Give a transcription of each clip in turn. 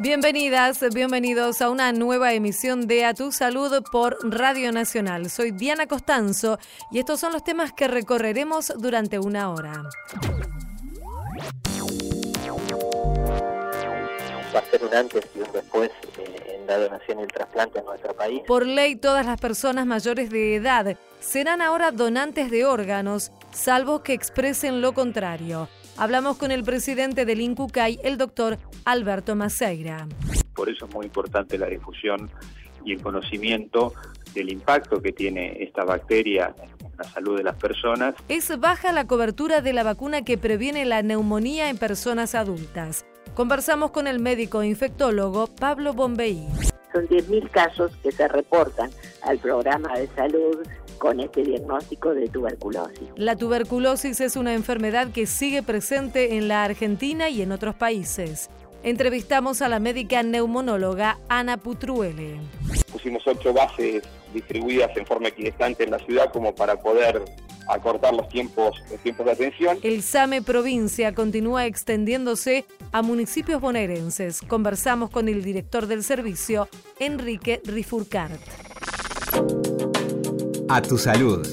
Bienvenidas, bienvenidos a una nueva emisión de A Tu Salud por Radio Nacional. Soy Diana Costanzo y estos son los temas que recorreremos durante una hora. Va a ser un antes y un después eh, en la donación y el trasplante en nuestro país. Por ley, todas las personas mayores de edad serán ahora donantes de órganos, salvo que expresen lo contrario. Hablamos con el presidente del INCUCAI, el doctor Alberto Maceira. Por eso es muy importante la difusión y el conocimiento del impacto que tiene esta bacteria en la salud de las personas. Es baja la cobertura de la vacuna que previene la neumonía en personas adultas. Conversamos con el médico infectólogo Pablo Bombeí. Son 10.000 casos que se reportan al programa de salud con este diagnóstico de tuberculosis. La tuberculosis es una enfermedad que sigue presente en la Argentina y en otros países. Entrevistamos a la médica neumonóloga Ana Putruele. Pusimos ocho bases distribuidas en forma equidistante en la ciudad como para poder acortar los tiempos, los tiempos de atención. El SAME provincia continúa extendiéndose a municipios bonaerenses. Conversamos con el director del servicio, Enrique Rifurcart. A tu salud.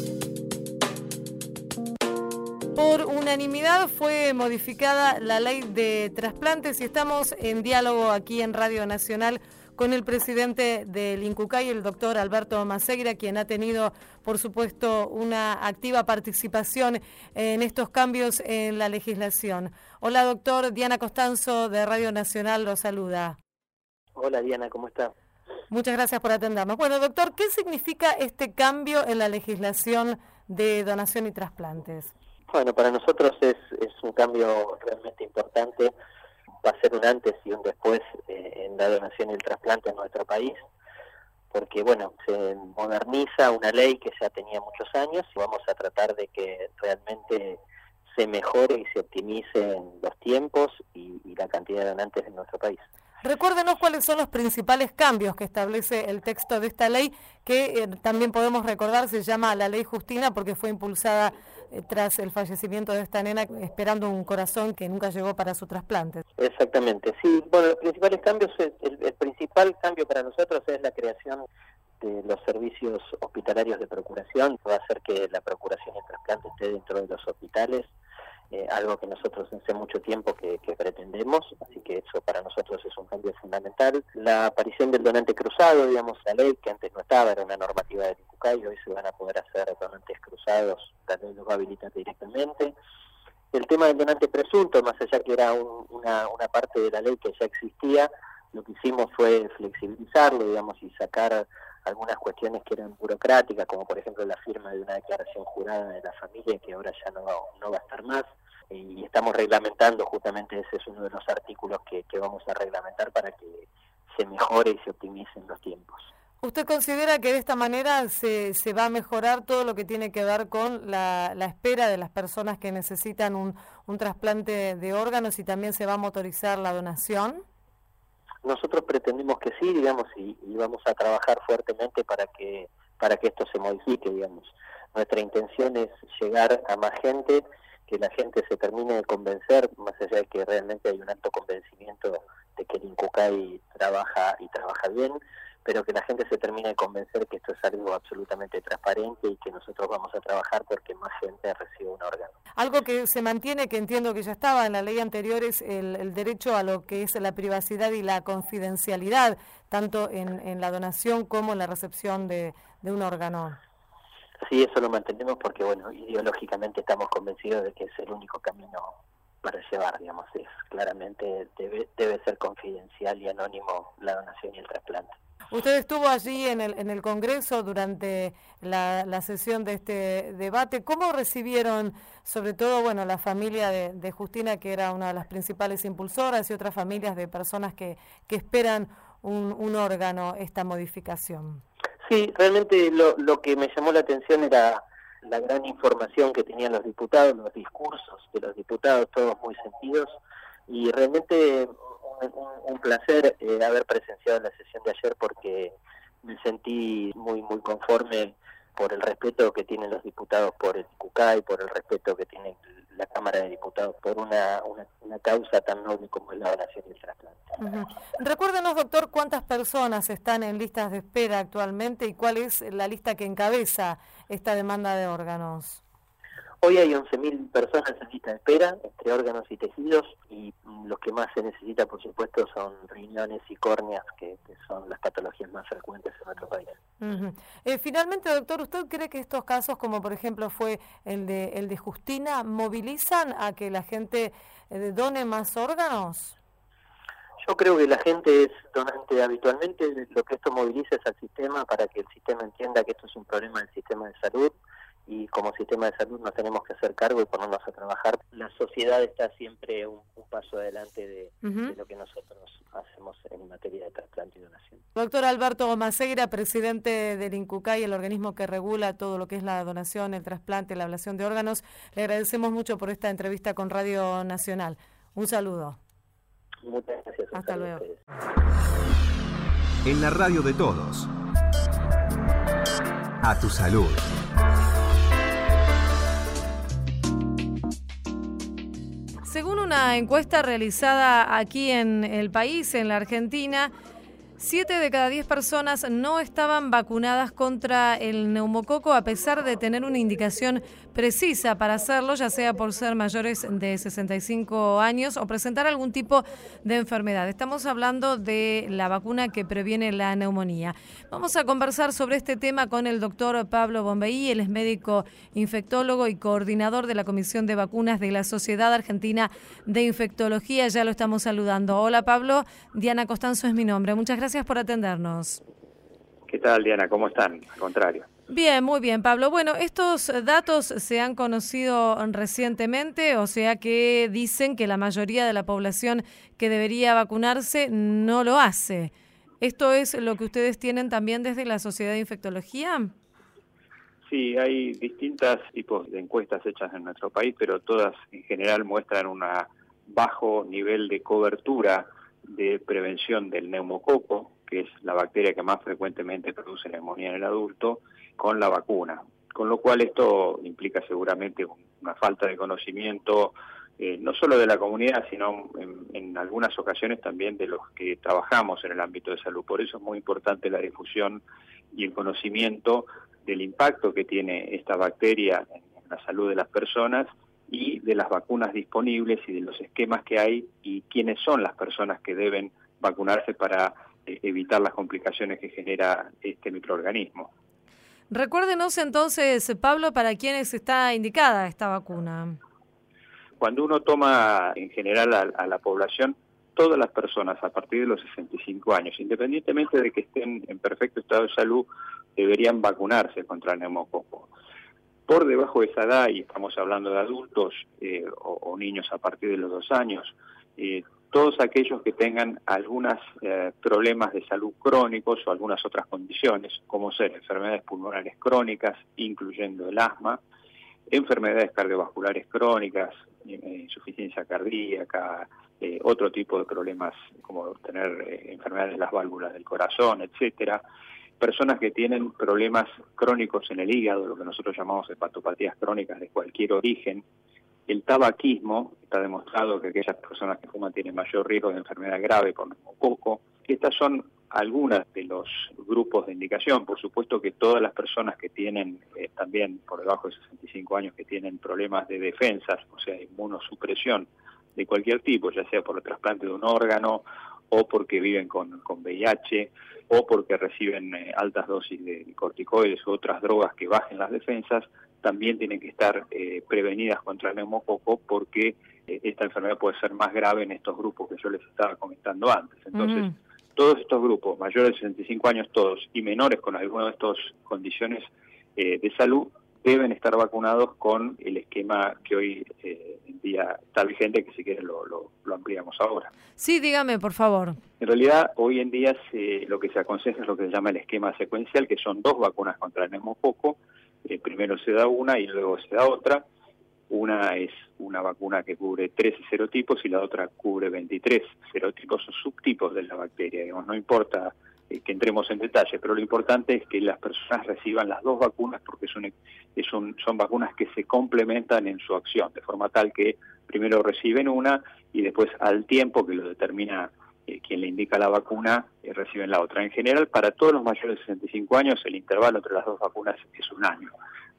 Por unanimidad fue modificada la ley de trasplantes y estamos en diálogo aquí en Radio Nacional con el presidente del INCUCAI, el doctor Alberto Maceira, quien ha tenido, por supuesto, una activa participación en estos cambios en la legislación. Hola, doctor. Diana Costanzo de Radio Nacional lo saluda. Hola, Diana, ¿cómo está? Muchas gracias por atendernos. Bueno, doctor, ¿qué significa este cambio en la legislación de donación y trasplantes? Bueno, para nosotros es, es un cambio realmente importante. Va a ser un antes y un después eh, en la donación y el trasplante en nuestro país, porque, bueno, se moderniza una ley que ya tenía muchos años y vamos a tratar de que realmente se mejore y se optimicen los tiempos y, y la cantidad de donantes en nuestro país. Recuérdenos cuáles son los principales cambios que establece el texto de esta ley, que eh, también podemos recordar se llama la Ley Justina porque fue impulsada eh, tras el fallecimiento de esta nena esperando un corazón que nunca llegó para su trasplante. Exactamente, sí. Bueno, los principales cambios, el, el principal cambio para nosotros es la creación de los servicios hospitalarios de procuración, va a hacer que la procuración y el trasplante esté dentro de los hospitales eh, algo que nosotros hace mucho tiempo que, pretendemos, así que eso para nosotros es un cambio fundamental. La aparición del donante cruzado, digamos, la ley que antes no estaba, era una normativa del INCUCAI, hoy se van a poder hacer donantes cruzados, la ley los va a habilitar directamente. El tema del donante presunto, más allá que era una, una parte de la ley que ya existía, lo que hicimos fue flexibilizarlo, digamos, y sacar algunas cuestiones que eran burocráticas, como por ejemplo la firma de una declaración jurada de la familia, que ahora ya no va a estar más y estamos reglamentando, justamente ese es uno de los artículos que, vamos a reglamentar para que se mejore y se optimicen los tiempos. ¿Usted considera que de esta manera se, se va a mejorar todo lo que tiene que ver con la, la espera de las personas que necesitan un, un trasplante de órganos y también se va a motorizar la donación? Nosotros pretendemos que sí, digamos, y, y, vamos a trabajar fuertemente para que para que esto se modifique, digamos. Nuestra intención es llegar a más gente que la gente se termine de convencer, más allá de que realmente hay un alto convencimiento de que el INCUCAI trabaja y trabaja bien, pero que la gente se termine de convencer que esto es algo absolutamente transparente y que nosotros vamos a trabajar porque más gente reciba un órgano. Algo que se mantiene, que entiendo que ya estaba en la ley anterior, es el, derecho a lo que es la privacidad y la confidencialidad, tanto en, la donación como en la recepción de un órgano. Sí, eso lo mantenemos porque, bueno, ideológicamente estamos convencidos de que es el único camino para llevar, digamos, es claramente debe, debe ser confidencial y anónimo la donación y el trasplante. Usted estuvo allí en el, en el Congreso durante la, la, sesión de este debate. ¿Cómo recibieron, sobre todo, bueno, la familia de, de, Justina, que era una de las principales impulsoras, y otras familias de personas que, que esperan un, un órgano, esta modificación? Sí, realmente lo, lo que me llamó la atención era la gran información que tenían los diputados, los discursos de los diputados, todos muy sentidos, y realmente un, un placer eh, haber presenciado la sesión de ayer porque me sentí muy muy conforme por el respeto que tienen los diputados por el CUCAI, por el respeto que tiene la Cámara de Diputados por una, una, causa tan noble como es la donación y el trasplante. Recuérdenos, doctor, cuántas personas están en listas de espera actualmente y cuál es la lista que encabeza esta demanda de órganos. Hoy hay 11.000 personas en lista de espera, entre órganos y tejidos, y los que más se necesita, por supuesto, son riñones y córneas, que, son las patologías más frecuentes en nuestro país. Eh, finalmente, doctor, ¿usted cree que estos casos, como por ejemplo fue el de, el de Justina, movilizan a que la gente eh, done más órganos? Yo creo que la gente es donante habitualmente, lo que esto moviliza es al sistema para que el sistema entienda que esto es un problema del sistema de salud y como sistema de salud nos tenemos que hacer cargo y ponernos a trabajar. La sociedad está siempre un, paso adelante de, lo que nosotros hacemos en materia de trasplante y donación. Doctor Alberto Maceira, presidente del INCUCAI, el organismo que regula todo lo que es la donación, el trasplante, la ablación de órganos, le agradecemos mucho por esta entrevista con Radio Nacional. Un saludo. Muchas gracias. Hasta luego. En la radio de todos. A tu salud. Según una encuesta realizada aquí en el país, en la Argentina, Siete de cada diez personas no estaban vacunadas contra el neumococo a pesar de tener una indicación precisa para hacerlo, ya sea por ser mayores de 65 años o presentar algún tipo de enfermedad. Estamos hablando de la vacuna que previene la neumonía. Vamos a conversar sobre este tema con el doctor Pablo Bombeí, él es médico infectólogo y coordinador de la Comisión de Vacunas de la Sociedad Argentina de Infectología. Ya lo estamos saludando. Hola Pablo, Diana Costanzo es mi nombre. Muchas gracias por atendernos. ¿Qué tal, Diana? ¿Cómo están? Al contrario. Bien, muy bien, Pablo. Bueno, estos datos se han conocido recientemente, o sea que dicen que la mayoría de la población que debería vacunarse no lo hace. ¿Esto es lo que ustedes tienen también desde la Sociedad de Infectología? Sí, hay distintos tipos de encuestas hechas en nuestro país, pero todas en general muestran un bajo nivel de cobertura de prevención del neumococo, que es la bacteria que más frecuentemente produce neumonía en el adulto, con la vacuna. Con lo cual esto implica seguramente una falta de conocimiento eh, no solo de la comunidad, sino en, algunas ocasiones también de los que trabajamos en el ámbito de salud. Por eso es muy importante la difusión y el conocimiento del impacto que tiene esta bacteria en la salud de las personas y de las vacunas disponibles y de los esquemas que hay y quiénes son las personas que deben vacunarse para eh, evitar las complicaciones que genera este microorganismo. Recuérdenos entonces, Pablo, para quiénes está indicada esta vacuna. Cuando uno toma en general a, la población, todas las personas a partir de los 65 años, independientemente de que estén en perfecto estado de salud, deberían vacunarse contra el neumococo por debajo de esa edad, y estamos hablando de adultos eh, o, niños a partir de los dos años, eh, todos aquellos que tengan algunos eh, problemas de salud crónicos o algunas otras condiciones, como ser enfermedades pulmonares crónicas, incluyendo el asma, enfermedades cardiovasculares crónicas, insuficiencia cardíaca, otro tipo de problemas como tener enfermedades de las válvulas del corazón, etcétera, personas que tienen problemas crónicos en el hígado, lo que nosotros llamamos hepatopatías crónicas de cualquier origen, el tabaquismo, está demostrado que aquellas personas que fuman tienen mayor riesgo de enfermedad grave por neumococo. Estas son algunas de los grupos de indicación. Por supuesto que todas las personas que tienen eh, también por debajo de 65 años que tienen problemas de defensas, o sea, inmunosupresión de cualquier tipo, ya sea por el trasplante de un órgano o porque viven con, con VIH o porque reciben eh, altas dosis de corticoides u otras drogas que bajen las defensas, también tienen que estar eh, prevenidas contra el neumococo porque eh, esta enfermedad puede ser más grave en estos grupos que yo les estaba comentando antes. Entonces, todos estos grupos, mayores de 65 años todos y menores con alguna de estas condiciones de salud, deben estar vacunados con el esquema que hoy eh, en día está vigente, que si quieren lo, lo, ampliamos ahora. Sí, dígame, por favor. En realidad, hoy en día lo que se aconseja es lo que se llama el esquema secuencial, que son dos vacunas contra el neumococo. Eh, primero se da una y luego se da otra. Una es una vacuna que cubre 13 serotipos y la otra cubre 23 serotipos o subtipos de la bacteria. Digamos, no importa eh, que entremos en detalle, pero lo importante es que las personas reciban las dos vacunas porque son, son, son vacunas que se complementan en su acción, de forma tal que primero reciben una y después al tiempo que lo determina quien le indica la vacuna, eh, reciben la otra. En general, para todos los mayores de 65 años, el intervalo entre las dos vacunas es un año.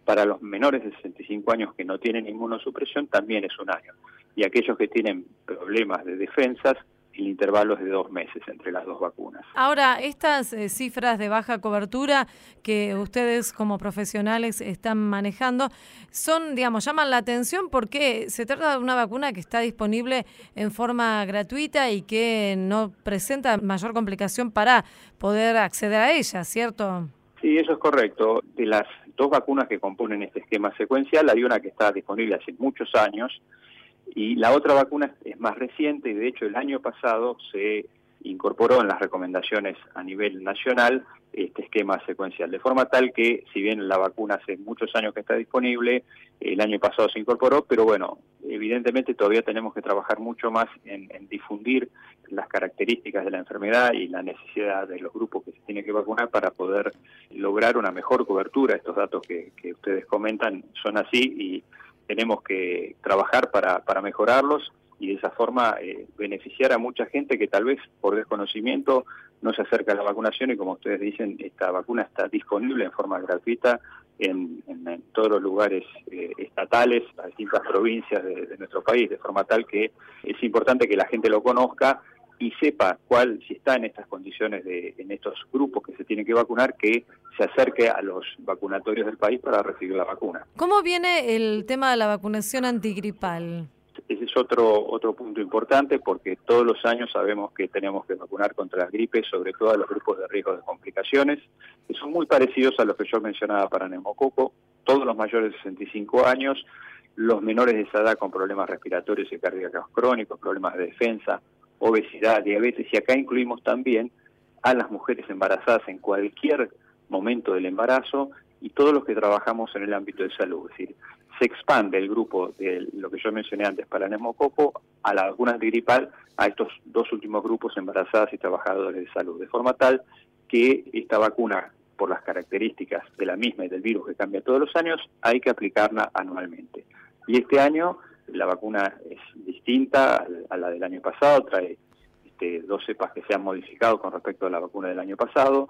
Para los menores de 65 años que no tienen inmunosupresión, también es un año. Y aquellos que tienen problemas de defensas, el intervalo es de dos meses entre las dos vacunas. Ahora, estas eh, cifras de baja cobertura que ustedes como profesionales están manejando son, digamos, llaman la atención porque se trata de una vacuna que está disponible en forma gratuita y que no presenta mayor complicación para poder acceder a ella, ¿cierto? Sí, eso es correcto. De las dos vacunas que componen este esquema secuencial, hay una que está disponible hace muchos años, y la otra vacuna es más reciente y de hecho el año pasado se incorporó en las recomendaciones a nivel nacional este esquema secuencial, de forma tal que si bien la vacuna hace muchos años que está disponible, el año pasado se incorporó, pero bueno, evidentemente todavía tenemos que trabajar mucho más en, difundir las características de la enfermedad y la necesidad de los grupos que se tienen que vacunar para poder lograr una mejor cobertura. Estos datos que, que ustedes comentan son así y tenemos que trabajar para, para mejorarlos y de esa forma eh, beneficiar a mucha gente que tal vez por desconocimiento no se acerca a la vacunación y como ustedes dicen, esta vacuna está disponible en forma gratuita en, en, todos los lugares eh, estatales, las distintas provincias de, de, nuestro país, de forma tal que es importante que la gente lo conozca y sepa cuál, si está en estas condiciones, de, en estos grupos que se tienen que vacunar, que se acerque a los vacunatorios del país para recibir la vacuna. ¿Cómo viene el tema de la vacunación antigripal? Ese es otro, otro punto importante porque todos los años sabemos que tenemos que vacunar contra la gripe, sobre todo a los grupos de riesgo de complicaciones, que son muy parecidos a los que yo mencionaba para neumococo, todos los mayores de 65 años, los menores de esa edad con problemas respiratorios y cardíacos crónicos, problemas de defensa, obesidad, diabetes, y acá incluimos también a las mujeres embarazadas en cualquier momento del embarazo y todos los que trabajamos en el ámbito de salud. Es decir, se expande el grupo de lo que yo mencioné antes para el neumococo a la vacuna antigripal a estos dos últimos grupos, embarazadas y trabajadores de salud, de forma tal que esta vacuna, por las características de la misma y del virus que cambia todos los años, hay que aplicarla anualmente. Y este año la vacuna es distinta a la del año pasado, trae este, dos cepas que se han modificado con respecto a la vacuna del año pasado,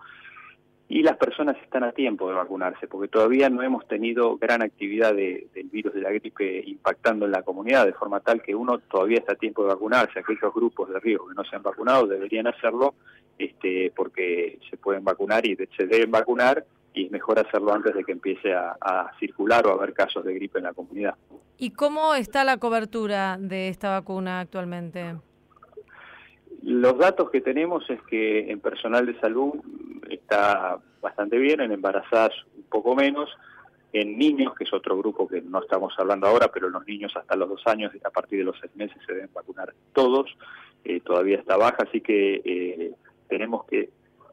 y las personas están a tiempo de vacunarse, porque todavía no hemos tenido gran actividad del virus de la gripe impactando en la comunidad, de forma tal que uno todavía está a tiempo de vacunarse. Aquellos grupos de riesgo que no se han vacunado deberían hacerlo, este, porque se pueden vacunar y se deben vacunar y es mejor hacerlo antes de que empiece a, circular o a haber casos de gripe en la comunidad. ¿Y cómo está la cobertura de esta vacuna actualmente? Los datos que tenemos es que en personal de salud está bastante bien, en embarazadas un poco menos, en niños, que es otro grupo que no estamos hablando ahora, pero los niños hasta los dos años, a partir de los seis meses se deben vacunar todos, eh, todavía está baja, así que eh, tenemos que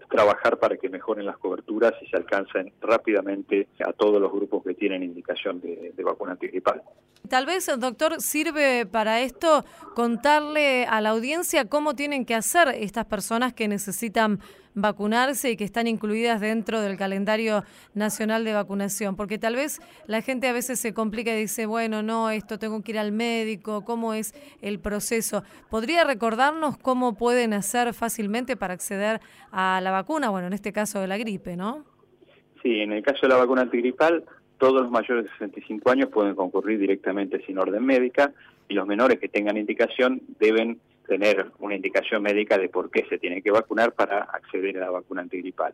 trabajar para que mejoren las coberturas y se alcancen rápidamente a todos los grupos que tienen indicación de, vacuna antigripal. Tal vez, doctor, sirve para esto contarle a la audiencia cómo tienen que hacer estas personas que necesitan vacunarse y que están incluidas dentro del calendario nacional de vacunación, porque tal vez la gente a veces se complica y dice, bueno, no, esto tengo que ir al médico, ¿cómo es el proceso? ¿Podría recordarnos cómo pueden hacer fácilmente para acceder a la vacuna? Bueno, en este caso de la gripe, ¿no? Sí, en el caso de la vacuna antigripal, todos los mayores de 65 años pueden concurrir directamente sin orden médica y los menores que tengan indicación deben tener una indicación médica de por qué se tiene que vacunar para acceder a la vacuna antigripal.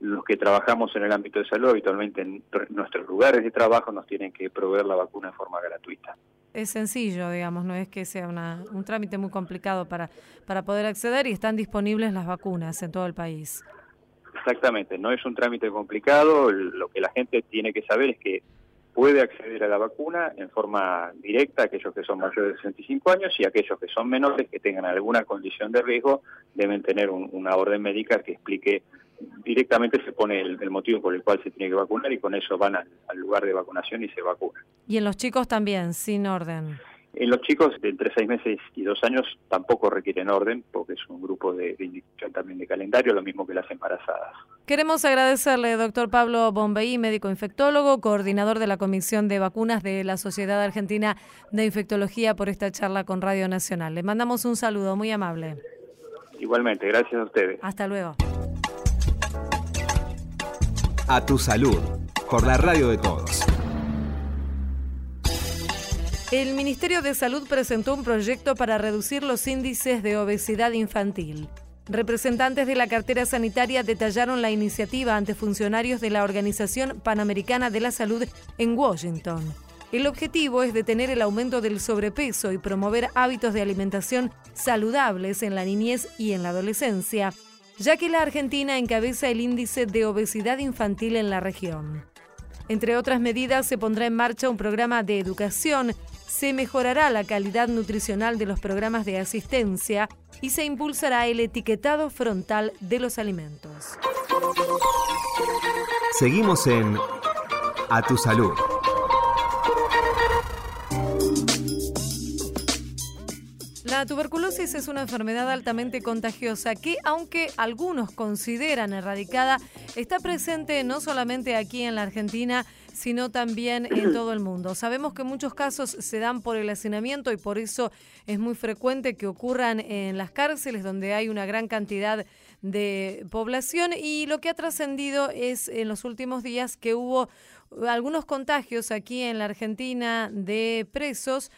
Los que trabajamos en el ámbito de salud, habitualmente en nuestros lugares de trabajo, nos tienen que proveer la vacuna en forma gratuita. Es sencillo, digamos, no es que sea una, un trámite muy complicado para, para poder acceder y están disponibles las vacunas en todo el país. Exactamente, no es un trámite complicado, lo que la gente tiene que saber es que puede acceder a la vacuna en forma directa aquellos que son mayores de 65 años y aquellos que son menores que tengan alguna condición de riesgo deben tener una orden médica que explique directamente se pone el, motivo por el cual se tiene que vacunar y con eso van al, lugar de vacunación y se vacunan. Y en los chicos también, sin orden. En los chicos de entre seis meses y dos años tampoco requieren orden, porque es un grupo de, de indicación también de calendario, lo mismo que las embarazadas. Queremos agradecerle, doctor Pablo Bombeí, médico infectólogo, coordinador de la Comisión de Vacunas de la Sociedad Argentina de Infectología, por esta charla con Radio Nacional. Le mandamos un saludo muy amable. Igualmente, gracias a ustedes. Hasta luego. A tu salud, por la radio de todos. El Ministerio de Salud presentó un proyecto para reducir los índices de obesidad infantil. Representantes de la cartera sanitaria detallaron la iniciativa ante funcionarios de la Organización Panamericana de la Salud en Washington. El objetivo es detener el aumento del sobrepeso y promover hábitos de alimentación saludables en la niñez y en la adolescencia, ya que la Argentina encabeza el índice de obesidad infantil en la región. Entre otras medidas, se pondrá en marcha un programa de educación, se mejorará la calidad nutricional de los programas de asistencia y se impulsará el etiquetado frontal de los alimentos. Seguimos en A tu salud. La tuberculosis es una enfermedad altamente contagiosa que, aunque algunos consideran erradicada, está presente no solamente aquí en la Argentina, sino también en todo el mundo. Sabemos que muchos casos se dan por el hacinamiento y por eso es muy frecuente que ocurran en las cárceles donde hay una gran cantidad de población y lo que ha trascendido es en los últimos días que hubo algunos contagios aquí en la Argentina de presos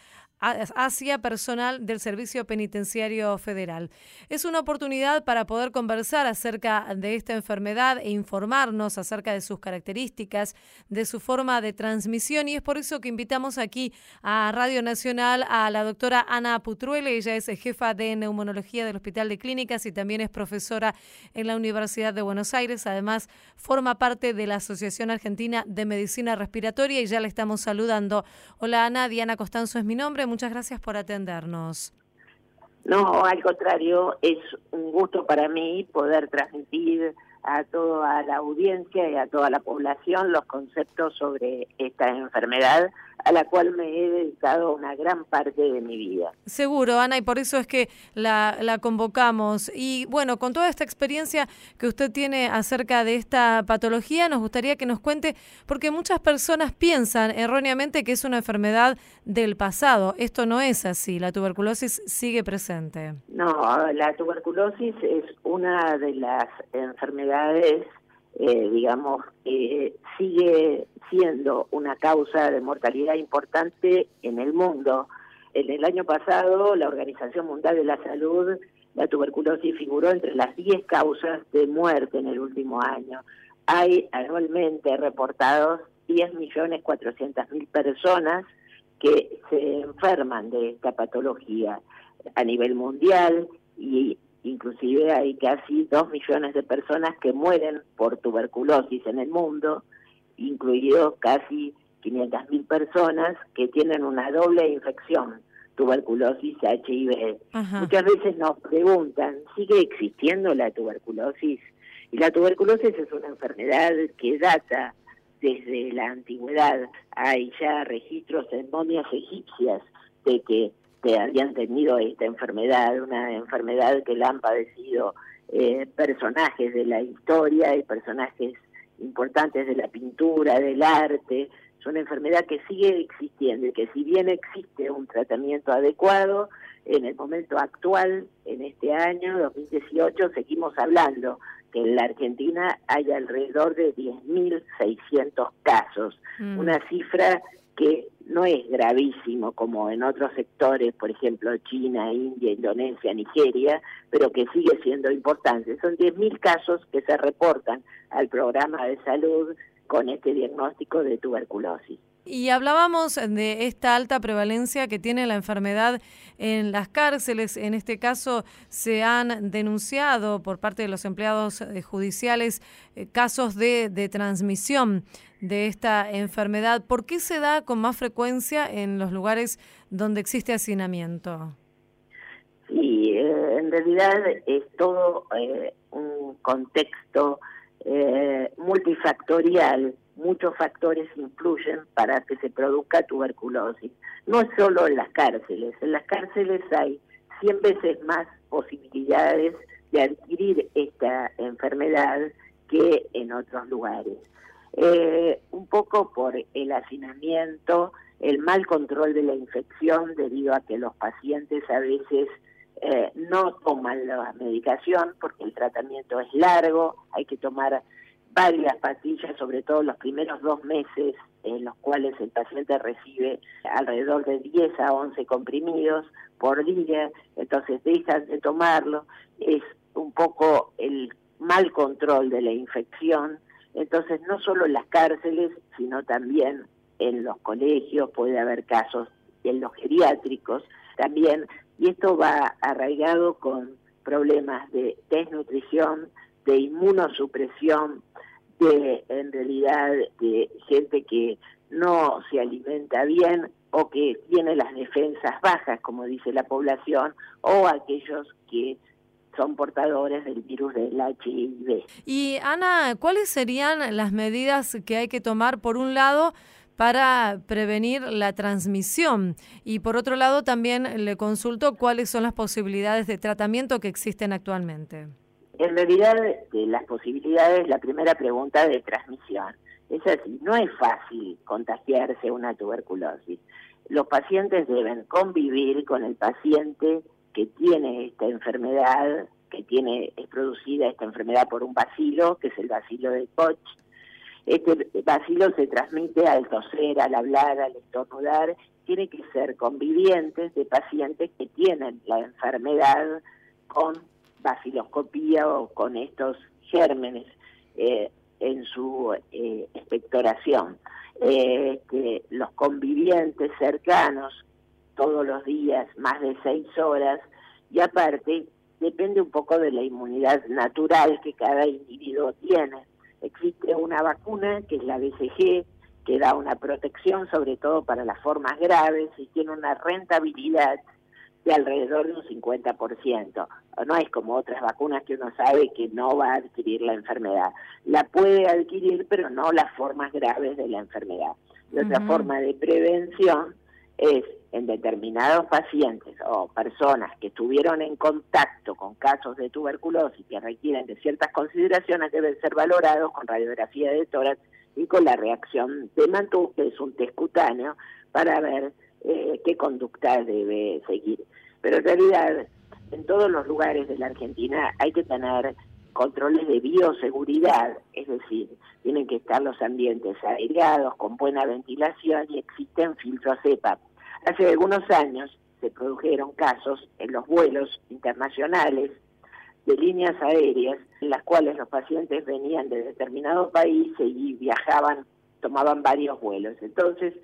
hacia personal del Servicio Penitenciario Federal. Es una oportunidad para poder conversar acerca de esta enfermedad e informarnos acerca de sus características, de su forma de transmisión y es por eso que invitamos aquí a Radio Nacional a la doctora Ana Putruele. Ella es jefa de neumonología del Hospital de Clínicas y también es profesora en la Universidad de Buenos Aires. Además, forma parte de la Asociación Argentina de Medicina Respiratoria y ya le estamos saludando. Hola Ana, Diana Costanzo es mi nombre muchas gracias por atendernos. No, al contrario, es un gusto para mí poder transmitir a toda la audiencia y a toda la población los conceptos sobre esta enfermedad a la cual me he dedicado una gran parte de mi vida. Seguro, Ana, y por eso es que la, la convocamos. Y bueno, con toda esta experiencia que usted tiene acerca de esta patología, nos gustaría que nos cuente, porque muchas personas piensan erróneamente que es una enfermedad del pasado. Esto no es así, la tuberculosis sigue presente. No, la tuberculosis es una de las enfermedades eh, digamos, eh, sigue siendo una causa de mortalidad importante en el mundo. En el año pasado, la Organización Mundial de la Salud, la tuberculosis figuró entre las 10 causas de muerte en el último año. Hay anualmente reportados 10.400.000 personas que se enferman de esta patología a nivel mundial y inclusive hay casi dos millones de personas que mueren por tuberculosis en el mundo, incluidos casi 500.000 personas que tienen una doble infección, tuberculosis HIV. Muchas veces nos preguntan, ¿sigue existiendo la tuberculosis? Y la tuberculosis es una enfermedad que data desde la antigüedad. Hay ya registros en momias egipcias de que que habían tenido esta enfermedad, una enfermedad que la han padecido eh, personajes de la historia y personajes importantes de la pintura, del arte. Es una enfermedad que sigue existiendo y que si bien existe un tratamiento adecuado, en el momento actual, en este año 2018, seguimos hablando que en la Argentina hay alrededor de 10.600 casos, mm. una cifra que no es gravísimo como en otros sectores, por ejemplo China, India, Indonesia, Nigeria, pero que sigue siendo importante. Son 10.000 casos que se reportan al programa de salud con este diagnóstico de tuberculosis. Y hablábamos de esta alta prevalencia que tiene la enfermedad en las cárceles. En este caso se han denunciado por parte de los empleados eh, judiciales eh, casos de, de transmisión de esta enfermedad. ¿Por qué se da con más frecuencia en los lugares donde existe hacinamiento? Sí, eh, en realidad es todo un contexto multifactorial muchos factores influyen para que se produzca tuberculosis. No es solo en las cárceles, en las cárceles hay 100 veces más posibilidades de adquirir esta enfermedad que en otros lugares. Eh, un poco por el hacinamiento, el mal control de la infección debido a que los pacientes a veces eh, no toman la medicación porque el tratamiento es largo, hay que tomar varias pastillas, sobre todo los primeros dos meses en los cuales el paciente recibe alrededor de 10 a 11 comprimidos por día, entonces dejan de tomarlo, es un poco el mal control de la infección, entonces no solo en las cárceles, sino también en los colegios, puede haber casos en los geriátricos también, y esto va arraigado con problemas de desnutrición, de inmunosupresión, de en realidad de gente que no se alimenta bien o que tiene las defensas bajas, como dice la población, o aquellos que son portadores del virus del HIV. Y Ana, ¿cuáles serían las medidas que hay que tomar por un lado para prevenir la transmisión? Y por otro lado también le consulto cuáles son las posibilidades de tratamiento que existen actualmente. En realidad, de las posibilidades, la primera pregunta de transmisión. Es así, no es fácil contagiarse una tuberculosis. Los pacientes deben convivir con el paciente que tiene esta enfermedad, que tiene es producida esta enfermedad por un bacilo, que es el bacilo de Koch. Este bacilo se transmite al toser, al hablar, al estornudar. Tiene que ser convivientes de pacientes que tienen la enfermedad con baciloscopía o con estos gérmenes eh, en su eh, expectoración. Eh, que los convivientes cercanos todos los días, más de seis horas, y aparte depende un poco de la inmunidad natural que cada individuo tiene. Existe una vacuna que es la BCG, que da una protección sobre todo para las formas graves y tiene una rentabilidad de alrededor de un 50%. No es como otras vacunas que uno sabe que no va a adquirir la enfermedad. La puede adquirir, pero no las formas graves de la enfermedad. Y otra forma de prevención es en determinados pacientes o personas que estuvieron en contacto con casos de tuberculosis que requieren de ciertas consideraciones deben ser valorados con radiografía de tórax y con la reacción de Mantoux, que es un test cutáneo, para ver eh, qué conducta debe seguir. Pero en realidad, en todos los lugares de la Argentina hay que tener controles de bioseguridad, es decir, tienen que estar los ambientes aireados, con buena ventilación y existen filtros EPA Hace algunos años se produjeron casos en los vuelos internacionales de líneas aéreas en las cuales los pacientes venían de determinado país y viajaban, tomaban varios vuelos. Entonces,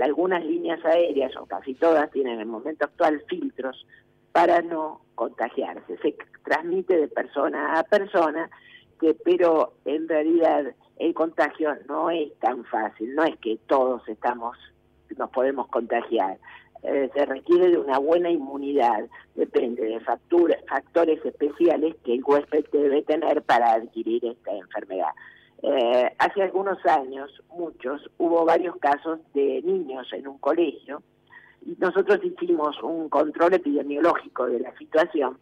algunas líneas aéreas, o casi todas, tienen en el momento actual filtros para no contagiarse. Se transmite de persona a persona, que, pero en realidad el contagio no es tan fácil, no es que todos estamos nos podemos contagiar. Eh, se requiere de una buena inmunidad, depende de factores especiales que el huésped debe tener para adquirir esta enfermedad. Eh, hace algunos años, muchos, hubo varios casos de niños en un colegio y nosotros hicimos un control epidemiológico de la situación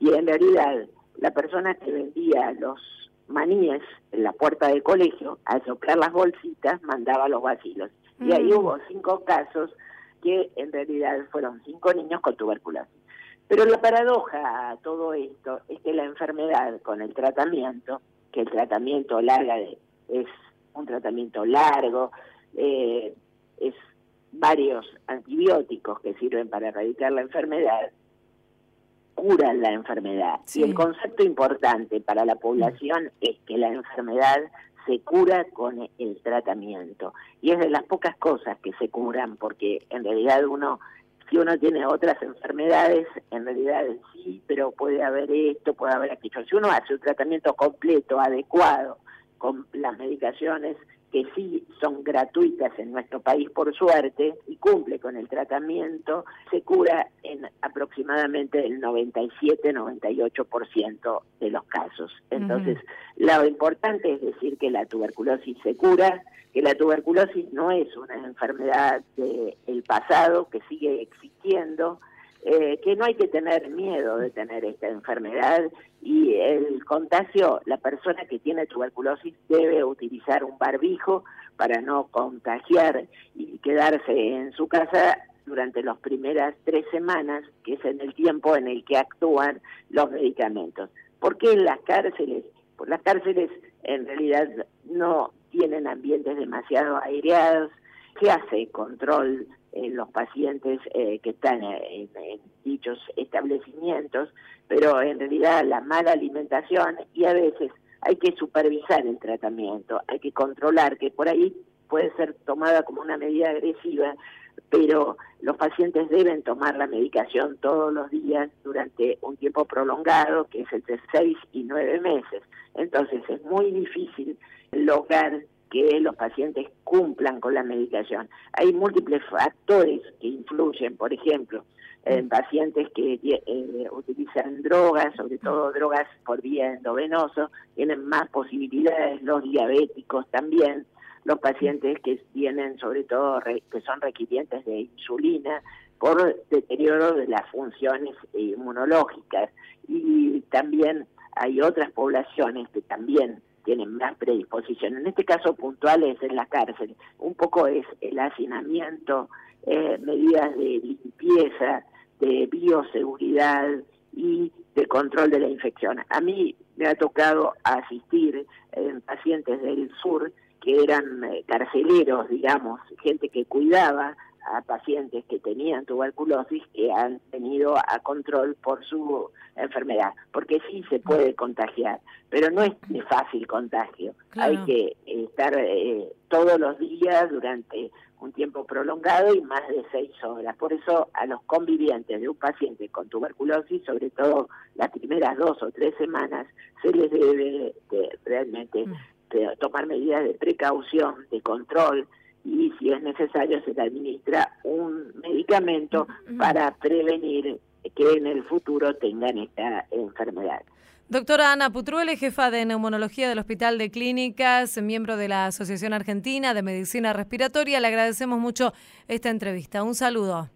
y en realidad la persona que vendía los maníes en la puerta del colegio, al soplar las bolsitas, mandaba los vacilos. Y ahí mm. hubo cinco casos que en realidad fueron cinco niños con tuberculosis. Pero la paradoja a todo esto es que la enfermedad con el tratamiento, que el tratamiento larga es un tratamiento largo, eh, es varios antibióticos que sirven para erradicar la enfermedad, curan la enfermedad. Y el concepto importante para la población es que la enfermedad se cura con el tratamiento. Y es de las pocas cosas que se curan, porque en realidad uno, si uno tiene otras enfermedades, en realidad sí, pero puede haber esto, puede haber aquello. Si uno hace un tratamiento completo, adecuado, con las medicaciones que sí son gratuitas en nuestro país por suerte y cumple con el tratamiento, se cura en aproximadamente el 97-98% de los casos. Entonces, lo importante es decir que la tuberculosis se cura, que la tuberculosis no es una enfermedad del pasado, que sigue existiendo, eh, que no hay que tener miedo de tener esta enfermedad y el contagio, la persona que tiene tuberculosis debe utilizar un barbijo para no contagiar y quedarse en su casa durante las primeras tres semanas, que es en el tiempo en el que actúan los medicamentos. ¿Por qué en las cárceles? Pues las cárceles en realidad no tienen ambientes demasiado aireados, se hace control los pacientes eh, que están en, dichos establecimientos, pero en realidad la mala alimentación y a veces hay que supervisar el tratamiento, hay que controlar que por ahí puede ser tomada como una medida agresiva, pero los pacientes deben tomar la medicación todos los días durante un tiempo prolongado, que es entre seis y nueve meses. Entonces es muy difícil lograr que los pacientes cumplan con la medicación. Hay múltiples factores que influyen, por ejemplo, en pacientes que eh, utilizan drogas, sobre todo drogas por vía endovenoso, tienen más posibilidades, los diabéticos también, los pacientes que tienen sobre todo que son requirientes de insulina por deterioro de las funciones inmunológicas. Y también hay otras poblaciones que también tienen más predisposición. En este caso puntual es en la cárcel. Un poco es el hacinamiento, eh, medidas de limpieza, de bioseguridad y de control de la infección. A mí me ha tocado asistir en pacientes del sur que eran eh, carceleros, digamos, gente que cuidaba a pacientes que tenían tuberculosis que han tenido a control por su enfermedad, porque sí se puede contagiar, pero no es de fácil contagio. Hay que estar eh, todos los días durante un tiempo prolongado y más de seis horas. Por eso a los convivientes de un paciente con tuberculosis, sobre todo las primeras dos o tres semanas, se les debe realmente mm. tomar medidas de precaución, de control, y si es necesario se le administra un medicamento para prevenir que en el futuro tengan esta enfermedad. Doctora Ana Putruele, jefa de neumonología del Hospital de Clínicas, miembro de la Asociación Argentina de Medicina Respiratoria, le agradecemos mucho esta entrevista. Un saludo.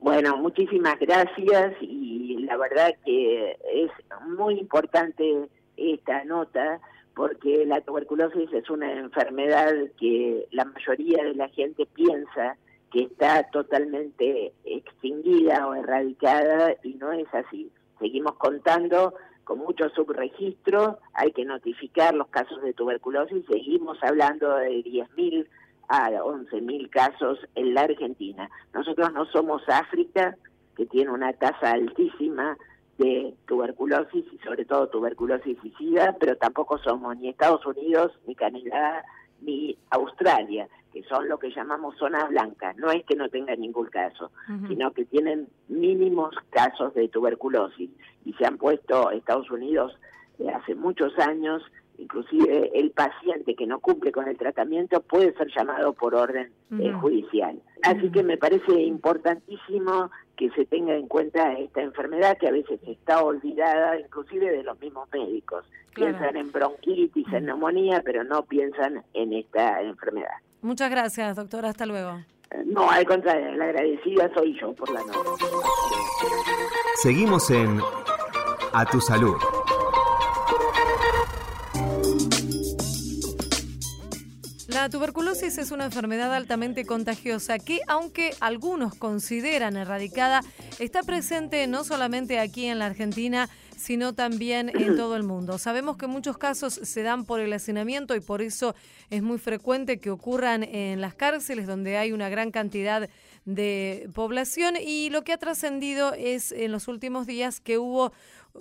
Bueno, muchísimas gracias y la verdad que es muy importante esta nota porque la tuberculosis es una enfermedad que la mayoría de la gente piensa que está totalmente extinguida o erradicada y no es así. Seguimos contando con muchos subregistros, hay que notificar los casos de tuberculosis, seguimos hablando de 10.000 a 11.000 casos en la Argentina. Nosotros no somos África, que tiene una tasa altísima de tuberculosis y sobre todo tuberculosis y SIDA, pero tampoco somos ni Estados Unidos, ni Canadá, ni Australia, que son lo que llamamos zonas blancas. No es que no tengan ningún caso, sino que tienen mínimos casos de tuberculosis y se han puesto Estados Unidos de hace muchos años inclusive el paciente que no cumple con el tratamiento puede ser llamado por orden eh, judicial. Así que me parece importantísimo que se tenga en cuenta esta enfermedad que a veces está olvidada inclusive de los mismos médicos. Piensan en bronquitis, en neumonía, pero no piensan en esta enfermedad. Muchas gracias, doctora. Hasta luego. Eh, no, al contrario, la agradecida soy yo por la noche. Seguimos en A Tu Salud. La tuberculosis es una enfermedad altamente contagiosa que, aunque algunos consideran erradicada, está presente no solamente aquí en la Argentina, sino también en todo el mundo. Sabemos que muchos casos se dan por el hacinamiento y por eso es muy frecuente que ocurran en las cárceles donde hay una gran cantidad de población y lo que ha trascendido es en los últimos días que hubo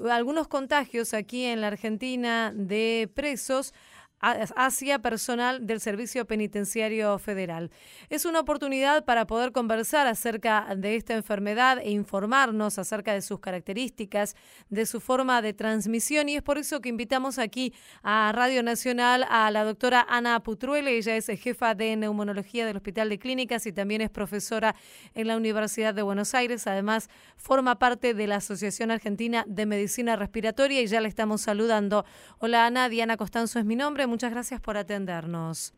algunos contagios aquí en la Argentina de presos hacia personal del Servicio Penitenciario Federal. Es una oportunidad para poder conversar acerca de esta enfermedad e informarnos acerca de sus características, de su forma de transmisión y es por eso que invitamos aquí a Radio Nacional a la doctora Ana Putruele. Ella es jefa de neumonología del Hospital de Clínicas y también es profesora en la Universidad de Buenos Aires. Además, forma parte de la Asociación Argentina de Medicina Respiratoria y ya le estamos saludando. Hola Ana, Diana Costanzo es mi nombre muchas gracias por atendernos.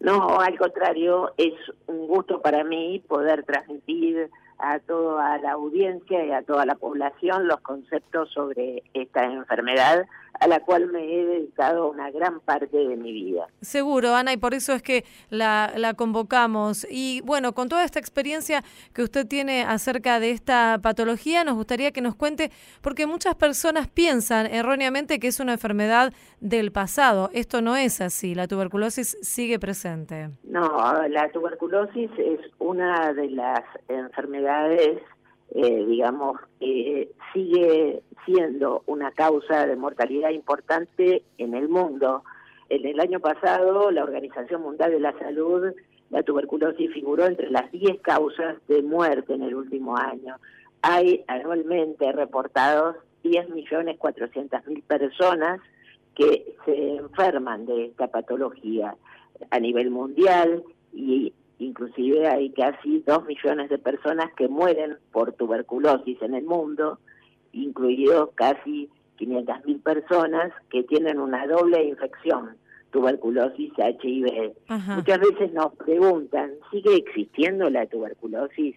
No, al contrario, es un gusto para mí poder transmitir a toda la audiencia y a toda la población los conceptos sobre esta enfermedad a la cual me he dedicado una gran parte de mi vida. Seguro, Ana, y por eso es que la, la convocamos. Y bueno, con toda esta experiencia que usted tiene acerca de esta patología, nos gustaría que nos cuente, porque muchas personas piensan erróneamente que es una enfermedad del pasado. Esto no es así, la tuberculosis sigue presente. No, la tuberculosis es una de las enfermedades eh, digamos, eh, sigue siendo una causa de mortalidad importante en el mundo. En el año pasado, la Organización Mundial de la Salud, la tuberculosis figuró entre las 10 causas de muerte en el último año. Hay anualmente reportados 10.400.000 personas que se enferman de esta patología a nivel mundial y inclusive hay casi dos millones de personas que mueren por tuberculosis en el mundo, incluidos casi 500 mil personas que tienen una doble infección, tuberculosis HIV. Muchas veces nos preguntan, ¿sigue existiendo la tuberculosis?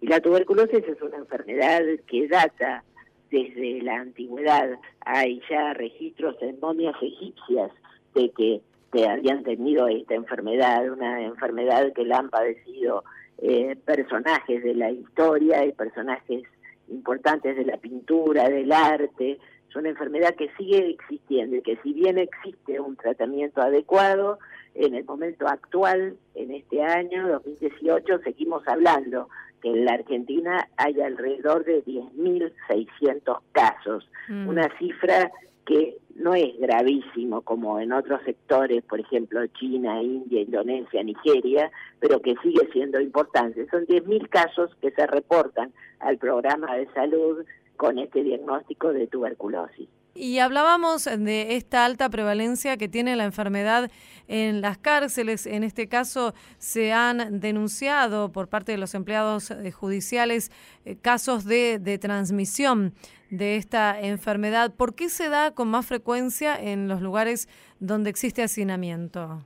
Y la tuberculosis es una enfermedad que data desde la antigüedad. Hay ya registros en momias egipcias de que que habían tenido esta enfermedad, una enfermedad que la han padecido eh, personajes de la historia y personajes importantes de la pintura, del arte. Es una enfermedad que sigue existiendo y que si bien existe un tratamiento adecuado, en el momento actual, en este año 2018, seguimos hablando que en la Argentina hay alrededor de 10.600 casos, mm. una cifra que no es gravísimo como en otros sectores, por ejemplo China, India, Indonesia, Nigeria, pero que sigue siendo importante. Son 10.000 casos que se reportan al programa de salud con este diagnóstico de tuberculosis. Y hablábamos de esta alta prevalencia que tiene la enfermedad en las cárceles. En este caso se han denunciado por parte de los empleados eh, judiciales eh, casos de, transmisión de esta enfermedad. ¿Por qué se da con más frecuencia en los lugares donde existe hacinamiento?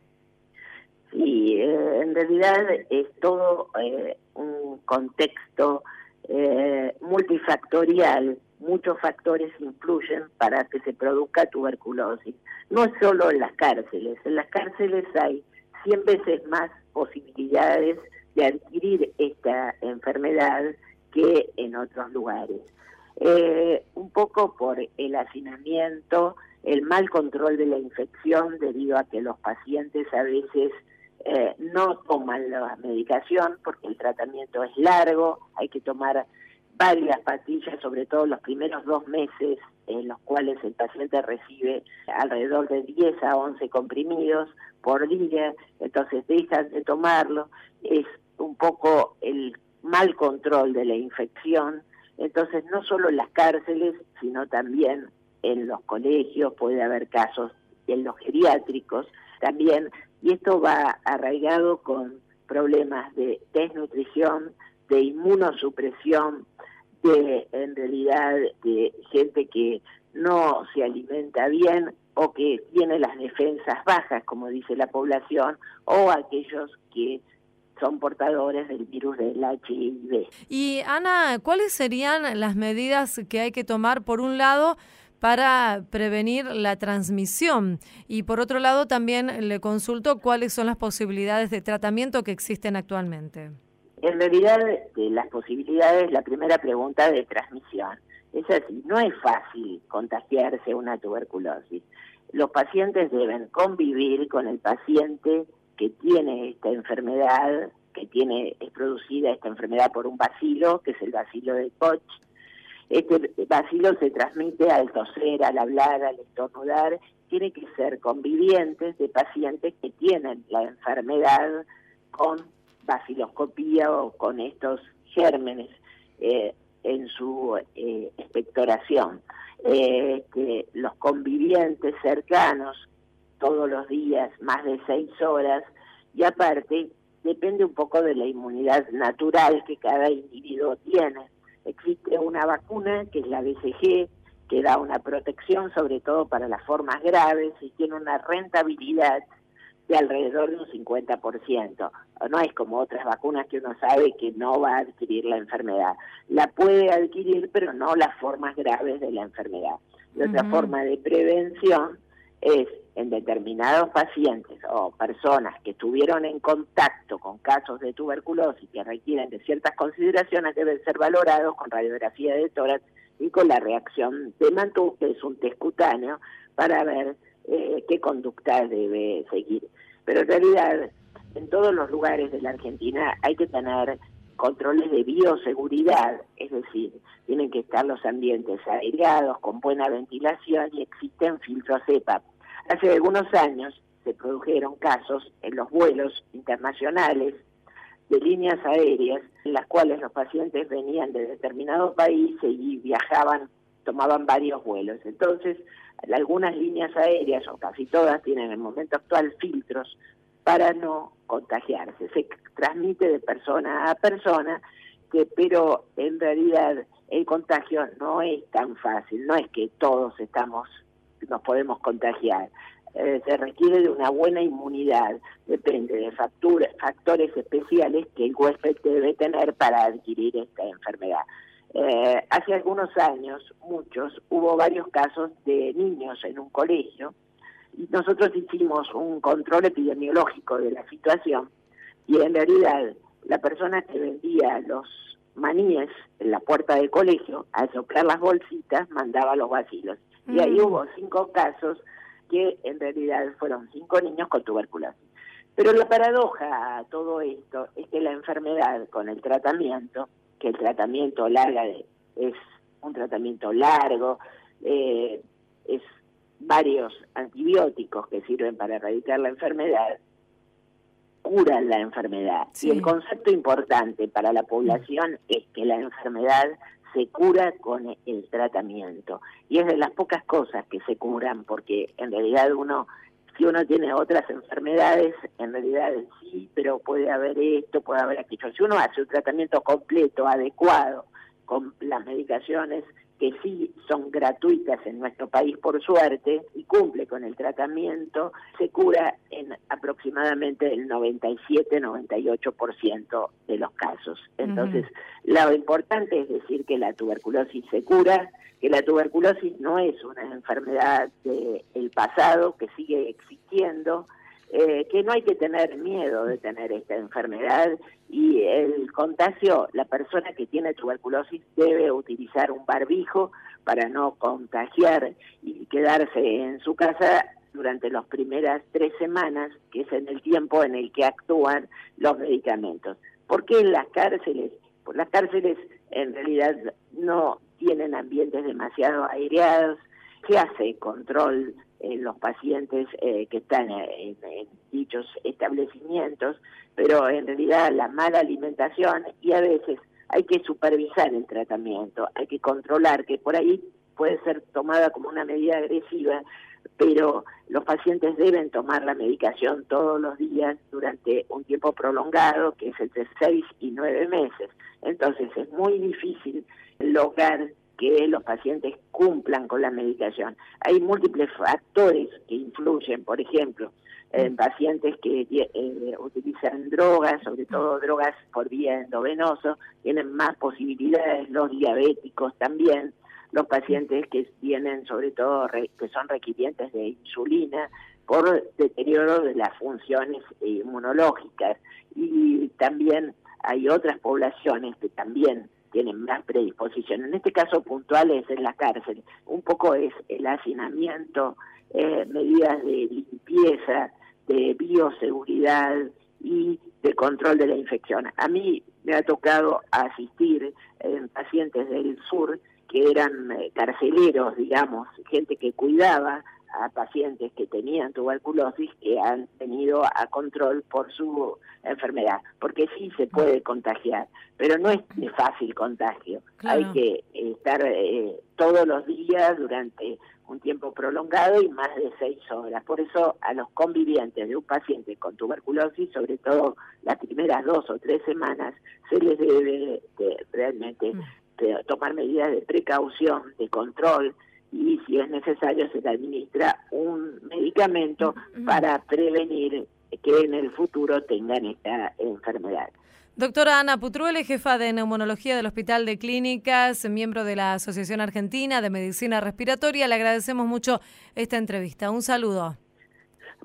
Sí, eh, en realidad es todo un contexto multifactorial muchos factores influyen para que se produzca tuberculosis. No es solo en las cárceles, en las cárceles hay 100 veces más posibilidades de adquirir esta enfermedad que en otros lugares. Eh, un poco por el hacinamiento, el mal control de la infección debido a que los pacientes a veces eh, no toman la medicación porque el tratamiento es largo, hay que tomar varias pastillas, sobre todo los primeros dos meses en los cuales el paciente recibe alrededor de 10 a 11 comprimidos por día, entonces dejan de tomarlo, es un poco el mal control de la infección, entonces no solo en las cárceles, sino también en los colegios, puede haber casos en los geriátricos también, y esto va arraigado con problemas de desnutrición, de inmunosupresión, de en realidad de gente que no se alimenta bien o que tiene las defensas bajas, como dice la población, o aquellos que son portadores del virus del HIV. Y Ana, ¿cuáles serían las medidas que hay que tomar por un lado para prevenir la transmisión? Y por otro lado también le consulto cuáles son las posibilidades de tratamiento que existen actualmente. En realidad, de las posibilidades, la primera pregunta de transmisión. Es así, no es fácil contagiarse una tuberculosis. Los pacientes deben convivir con el paciente que tiene esta enfermedad, que tiene es producida esta enfermedad por un bacilo, que es el bacilo de Koch, Este vacilo se transmite al toser, al hablar, al estornudar, tiene que ser convivientes de pacientes que tienen la enfermedad con baciloscopía o con estos gérmenes eh, en su eh, expectoración. Eh, los convivientes cercanos todos los días, más de seis horas, y aparte depende un poco de la inmunidad natural que cada individuo tiene. Existe una vacuna que es la BCG, que da una protección sobre todo para las formas graves y tiene una rentabilidad de alrededor de un 50%. No es como otras vacunas que uno sabe que no va a adquirir la enfermedad. La puede adquirir, pero no las formas graves de la enfermedad. Y otra forma de prevención es en determinados pacientes o personas que estuvieron en contacto con casos de tuberculosis que requieren de ciertas consideraciones deben ser valorados con radiografía de tórax y con la reacción de Mantoux, que es un test cutáneo, para ver eh, qué conducta debe seguir. Pero en realidad, en todos los lugares de la Argentina hay que tener controles de bioseguridad, es decir, tienen que estar los ambientes aireados, con buena ventilación y existen filtros EPA. Hace algunos años se produjeron casos en los vuelos internacionales de líneas aéreas en las cuales los pacientes venían de determinado país y viajaban, tomaban varios vuelos. Entonces, algunas líneas aéreas, o casi todas, tienen en el momento actual filtros para no contagiarse. Se transmite de persona a persona, que, pero en realidad el contagio no es tan fácil, no es que todos estamos, nos podemos contagiar. Eh, se requiere de una buena inmunidad, depende de factores especiales que el huésped debe tener para adquirir esta enfermedad. Eh, hace algunos años, muchos, hubo varios casos de niños en un colegio y nosotros hicimos un control epidemiológico de la situación y en realidad la persona que vendía los maníes en la puerta del colegio, al soplar las bolsitas, mandaba los vacilos. Y ahí mm. hubo cinco casos que en realidad fueron cinco niños con tuberculosis. Pero la paradoja a todo esto es que la enfermedad con el tratamiento, que el tratamiento larga es un tratamiento largo, eh, es varios antibióticos que sirven para erradicar la enfermedad, curan la enfermedad. Y el concepto importante para la población es que la enfermedad se cura con el tratamiento. Y es de las pocas cosas que se curan, porque en realidad uno, si uno tiene otras enfermedades, en realidad sí, pero puede haber esto, puede haber aquello. Si uno hace un tratamiento completo, adecuado, con las medicaciones que sí son gratuitas en nuestro país por suerte y cumple con el tratamiento, se cura en aproximadamente el 97-98% de los casos. Entonces, lo importante es decir que la tuberculosis se cura, que la tuberculosis no es una enfermedad del pasado, que sigue existiendo, eh, que no hay que tener miedo de tener esta enfermedad y el contagio, la persona que tiene tuberculosis debe utilizar un barbijo para no contagiar y quedarse en su casa durante las primeras tres semanas, que es en el tiempo en el que actúan los medicamentos. ¿Por qué en las cárceles? Pues las cárceles en realidad no tienen ambientes demasiado aireados, se hace control en los pacientes eh, que están en, dichos establecimientos, pero en realidad la mala alimentación y a veces hay que supervisar el tratamiento, hay que controlar que por ahí puede ser tomada como una medida agresiva, pero los pacientes deben tomar la medicación todos los días durante un tiempo prolongado, que es entre seis y nueve meses. Entonces es muy difícil lograr que los pacientes cumplan con la medicación. Hay múltiples factores que influyen, por ejemplo, en pacientes que eh, utilizan drogas, sobre todo drogas por vía endovenoso, tienen más posibilidades, los diabéticos también, los pacientes que tienen sobre todo que son requirientes de insulina por deterioro de las funciones inmunológicas. Y también hay otras poblaciones que también tienen más predisposición. En este caso puntual es en la cárcel. Un poco es el hacinamiento, eh, medidas de limpieza, de bioseguridad y de control de la infección. A mí me ha tocado asistir en pacientes del sur que eran eh, carceleros, digamos, gente que cuidaba a pacientes que tenían tuberculosis que han tenido a control por su enfermedad, porque sí se puede contagiar, pero no es de fácil contagio. Hay que estar eh, todos los días durante un tiempo prolongado y más de seis horas. Por eso a los convivientes de un paciente con tuberculosis, sobre todo las primeras dos o tres semanas, se les debe realmente mm. tomar medidas de precaución, de control, y si es necesario se le administra un medicamento para prevenir que en el futuro tengan esta enfermedad. Doctora Ana Putruele, jefa de neumonología del Hospital de Clínicas, miembro de la Asociación Argentina de Medicina Respiratoria, le agradecemos mucho esta entrevista. Un saludo.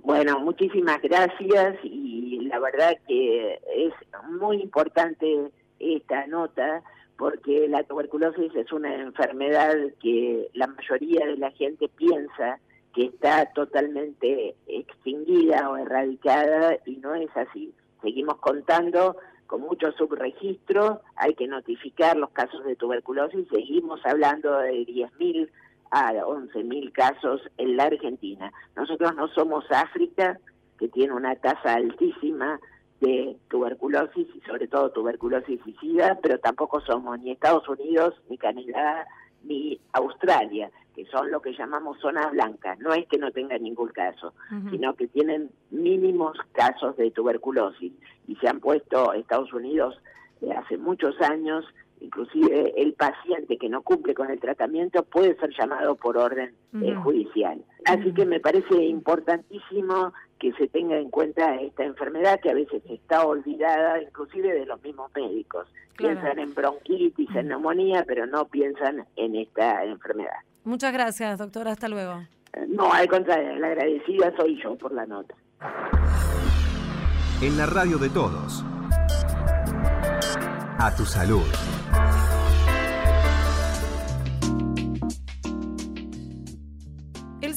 Bueno, muchísimas gracias y la verdad que es muy importante esta nota porque la tuberculosis es una enfermedad que la mayoría de la gente piensa que está totalmente extinguida o erradicada y no es así. Seguimos contando con mucho subregistro, hay que notificar los casos de tuberculosis, seguimos hablando de 10.000 a 11.000 casos en la Argentina. Nosotros no somos África, que tiene una tasa altísima de tuberculosis y sobre todo tuberculosis y SIDA, pero tampoco somos ni Estados Unidos, ni Canadá, ni Australia, que son lo que llamamos zonas blancas. No es que no tengan ningún caso, sino que tienen mínimos casos de tuberculosis y se han puesto Estados Unidos de hace muchos años inclusive el paciente que no cumple con el tratamiento puede ser llamado por orden eh, judicial. Así que me parece importantísimo que se tenga en cuenta esta enfermedad que a veces está olvidada inclusive de los mismos médicos. Piensan en bronquitis, en neumonía, pero no piensan en esta enfermedad. Muchas gracias, doctora. Hasta luego. No, al contrario, la agradecida soy yo por la nota. En la radio de todos. A tu salud.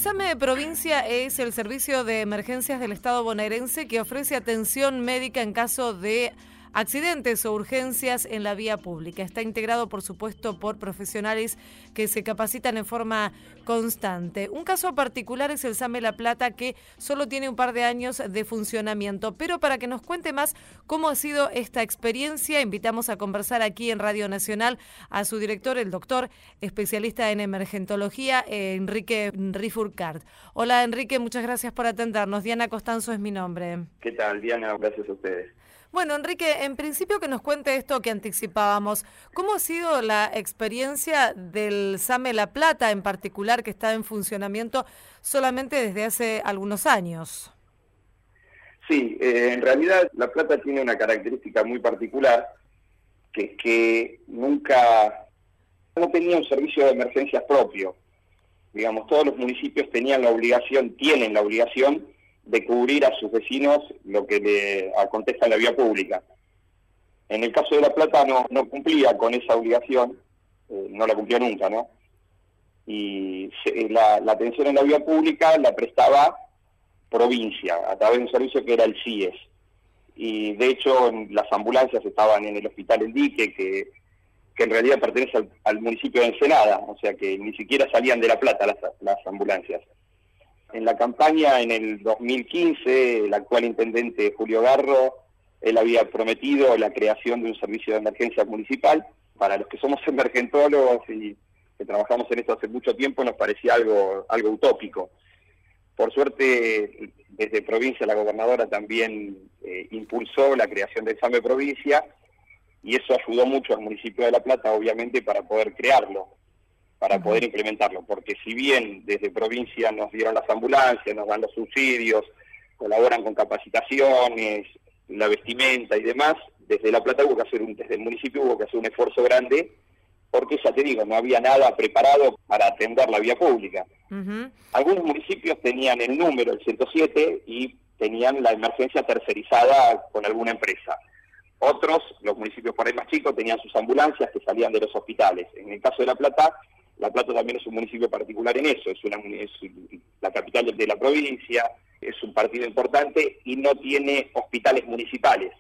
El SAME de provincia es el servicio de emergencias del Estado bonaerense que ofrece atención médica en caso de accidentes o urgencias en la vía pública. Está integrado, por supuesto, por profesionales que se capacitan en forma constante. Un caso particular es el SAME La Plata, que solo tiene un par de años de funcionamiento. Pero para que nos cuente más cómo ha sido esta experiencia, invitamos a conversar aquí en Radio Nacional a su director, el doctor especialista en emergentología, Enrique Rifurcart. Hola, Enrique, muchas gracias por atendernos. Diana Costanzo es mi nombre. ¿Qué tal, Diana? Gracias a ustedes. Bueno, Enrique, en principio que nos cuente esto que anticipábamos. ¿Cómo ha sido la experiencia del SAME La Plata en particular, que está en funcionamiento solamente desde hace algunos años? Sí, eh, en realidad La Plata tiene una característica muy particular, que es que nunca no tenía un servicio de emergencias propio. Digamos, todos los municipios tenían la obligación, tienen la obligación de cubrir a sus vecinos lo que le acontece en la vía pública. En el caso de La Plata no, no cumplía con esa obligación, eh, no la cumplió nunca, ¿no? Y la, atención en la vía pública la prestaba provincia, a través de un servicio que era el CIES. Y de hecho las ambulancias estaban en el hospital El Dique, que, que en realidad pertenece al, municipio de Ensenada, o sea que ni siquiera salían de La Plata las, las ambulancias. En la campaña en el 2015, el actual intendente Julio Garro, él había prometido la creación de un servicio de emergencia municipal. Para los que somos emergentólogos y que trabajamos en esto hace mucho tiempo, nos parecía algo, algo utópico. Por suerte, desde provincia la gobernadora también eh, impulsó la creación del SAME Provincia y eso ayudó mucho al municipio de La Plata, obviamente, para poder crearlo para poder implementarlo, porque si bien desde provincia nos dieron las ambulancias, nos dan los subsidios, colaboran con capacitaciones, la vestimenta y demás, desde La Plata hubo que hacer un, desde el municipio hubo que hacer un esfuerzo grande, porque ya te digo, no había nada preparado para atender la vía pública. Algunos municipios tenían el número, el 107, y tenían la emergencia tercerizada con alguna empresa. Otros, los municipios por ahí más chicos, tenían sus ambulancias que salían de los hospitales. En el caso de La Plata, la Plata también es un municipio particular en eso, es, una, la capital de la provincia, es un partido importante y no tiene hospitales municipales.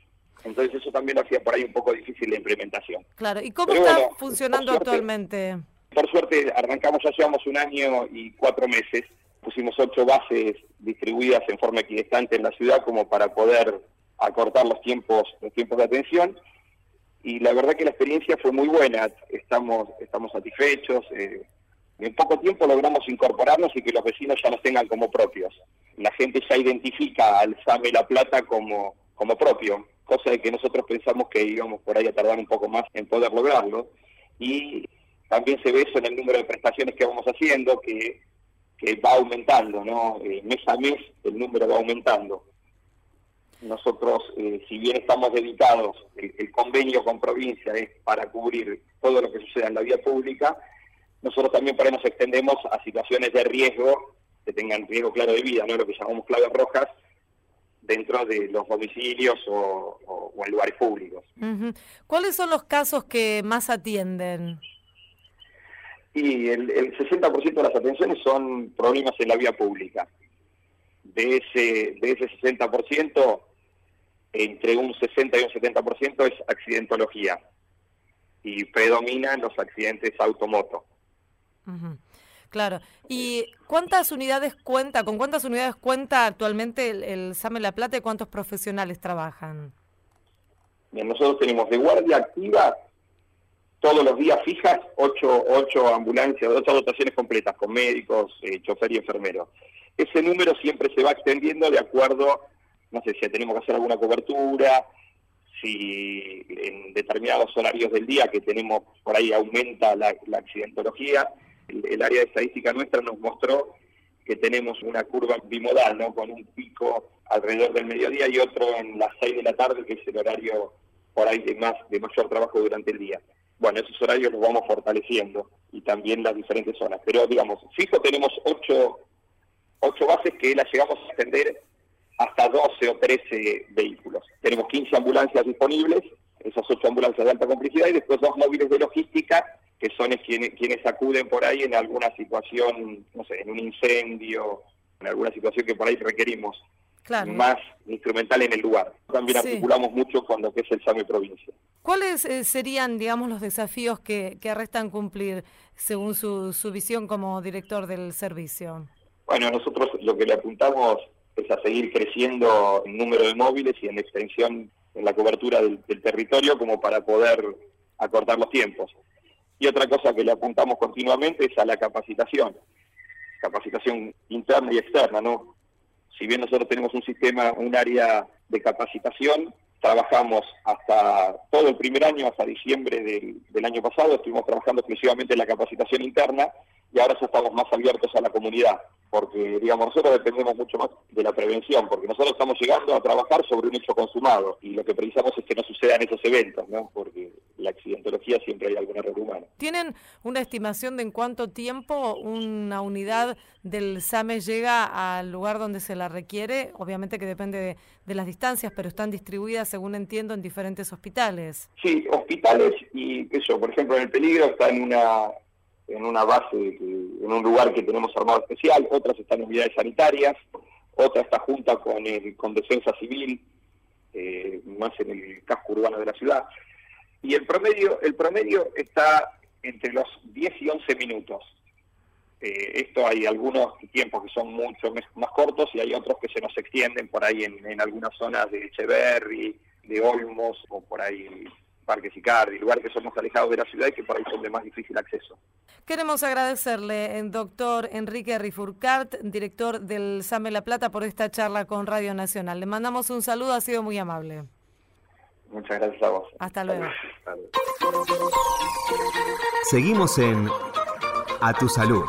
Entonces eso también lo hacía por ahí un poco difícil la implementación. Claro, ¿y cómo está funcionando actualmente? Por suerte arrancamos, ya llevamos un año y cuatro meses, pusimos ocho bases distribuidas en forma equidistante en la ciudad como para poder acortar los tiempos, los tiempos de atención y la verdad que la experiencia fue muy buena, estamos, estamos satisfechos, eh, en poco tiempo logramos incorporarnos y que los vecinos ya nos tengan como propios. La gente ya identifica al SAME La Plata como, como propio, cosa de que nosotros pensamos que íbamos por ahí a tardar un poco más en poder lograrlo. Y también se ve eso en el número de prestaciones que vamos haciendo, que, que va aumentando, ¿no? Eh, mes a mes el número va aumentando. Nosotros, eh, si bien estamos dedicados, el, convenio con provincia es para cubrir todo lo que suceda en la vía pública, nosotros también por ahí nos extendemos a situaciones de riesgo, que tengan riesgo claro de vida, ¿no? lo que llamamos claves rojas, dentro de los domicilios o, en lugares públicos. ¿Cuáles son los casos que más atienden? Y el, el 60% de las atenciones son problemas en la vía pública. De ese, de ese 60%, entre un 60 y un 70% es accidentología y predominan los accidentes automoto. Claro. ¿Y cuántas unidades cuenta, con cuántas unidades cuenta actualmente el, SAME La Plata y cuántos profesionales trabajan? Bien, nosotros tenemos de guardia activa todos los días fijas ocho, ocho ambulancias, ocho dotaciones completas con médicos, eh, chofer y enfermeros. Ese número siempre se va extendiendo de acuerdo no sé si tenemos que hacer alguna cobertura, si en determinados horarios del día que tenemos por ahí aumenta la, accidentología. El, área de estadística nuestra nos mostró que tenemos una curva bimodal, ¿no? Con un pico alrededor del mediodía y otro en las 6 de la tarde, que es el horario por ahí de más de mayor trabajo durante el día. Bueno, esos horarios los vamos fortaleciendo y también las diferentes zonas. Pero digamos, fijo tenemos ocho, ocho bases que las llegamos a extender hasta 12 o 13 vehículos. Tenemos 15 ambulancias disponibles, esas 8 ambulancias de alta complejidad y después dos móviles de logística que son quienes, quienes acuden por ahí en alguna situación, no sé, en un incendio, en alguna situación que por ahí requerimos más instrumental en el lugar. También articulamos mucho con lo que es el SAME provincia. ¿Cuáles eh, serían, digamos, los desafíos que, que restan cumplir según su, su visión como director del servicio? Bueno, nosotros lo que le apuntamos es a seguir creciendo en número de móviles y en extensión en la cobertura del, territorio como para poder acortar los tiempos. Y otra cosa que le apuntamos continuamente es a la capacitación, capacitación interna y externa, ¿no? Si bien nosotros tenemos un sistema, un área de capacitación, trabajamos hasta todo el primer año, hasta diciembre del, del año pasado, estuvimos trabajando exclusivamente en la capacitación interna y ahora ya estamos más abiertos a la comunidad porque digamos nosotros dependemos mucho más de la prevención, porque nosotros estamos llegando a trabajar sobre un hecho consumado y lo que precisamos es que no sucedan esos eventos, ¿no? porque la accidentología siempre hay algún error humano. ¿Tienen una estimación de en cuánto tiempo una unidad del SAME llega al lugar donde se la requiere? Obviamente que depende de, de las distancias, pero están distribuidas, según entiendo, en diferentes hospitales. Sí, hospitales y eso, por ejemplo, en el peligro está en una en una base, en un lugar que tenemos armado especial, otras están en unidades sanitarias, otra está junta con, el, con defensa civil, eh, más en el casco urbano de la ciudad. Y el promedio, el promedio está entre los 10 y 11 minutos. Eh, esto hay algunos tiempos que son mucho más cortos y hay otros que se nos extienden por ahí en, en algunas zonas de Echeverry, de Olmos o por ahí Parque Sicardi, lugares que somos alejados de la ciudad y que por ahí son de más difícil acceso. Queremos agradecerle, eh, doctor Enrique Rifurcart, director del SAME La Plata, por esta charla con Radio Nacional. Le mandamos un saludo, ha sido muy amable. Muchas gracias a vos. Hasta luego. Seguimos en A Tu Salud.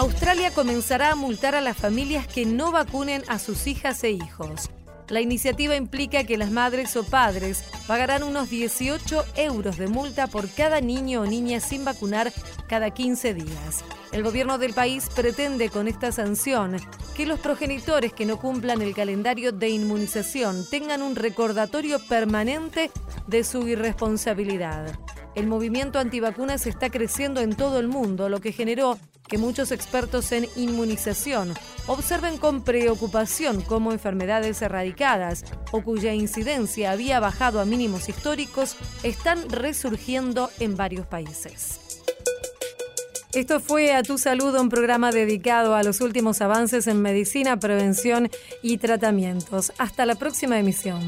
Australia comenzará a multar a las familias que no vacunen a sus hijas e hijos. La iniciativa implica que las madres o padres pagarán unos 18 euros de multa por cada niño o niña sin vacunar cada 15 días. El gobierno del país pretende con esta sanción que los progenitores que no cumplan el calendario de inmunización tengan un recordatorio permanente de su irresponsabilidad. El movimiento antivacunas está creciendo en todo el mundo, lo que generó que muchos expertos en inmunización observen con preocupación cómo enfermedades erradicadas o cuya incidencia había bajado a mínimos históricos están resurgiendo en varios países. Esto fue A Tu Salud, un programa dedicado a los últimos avances en medicina, prevención y tratamientos. Hasta la próxima emisión.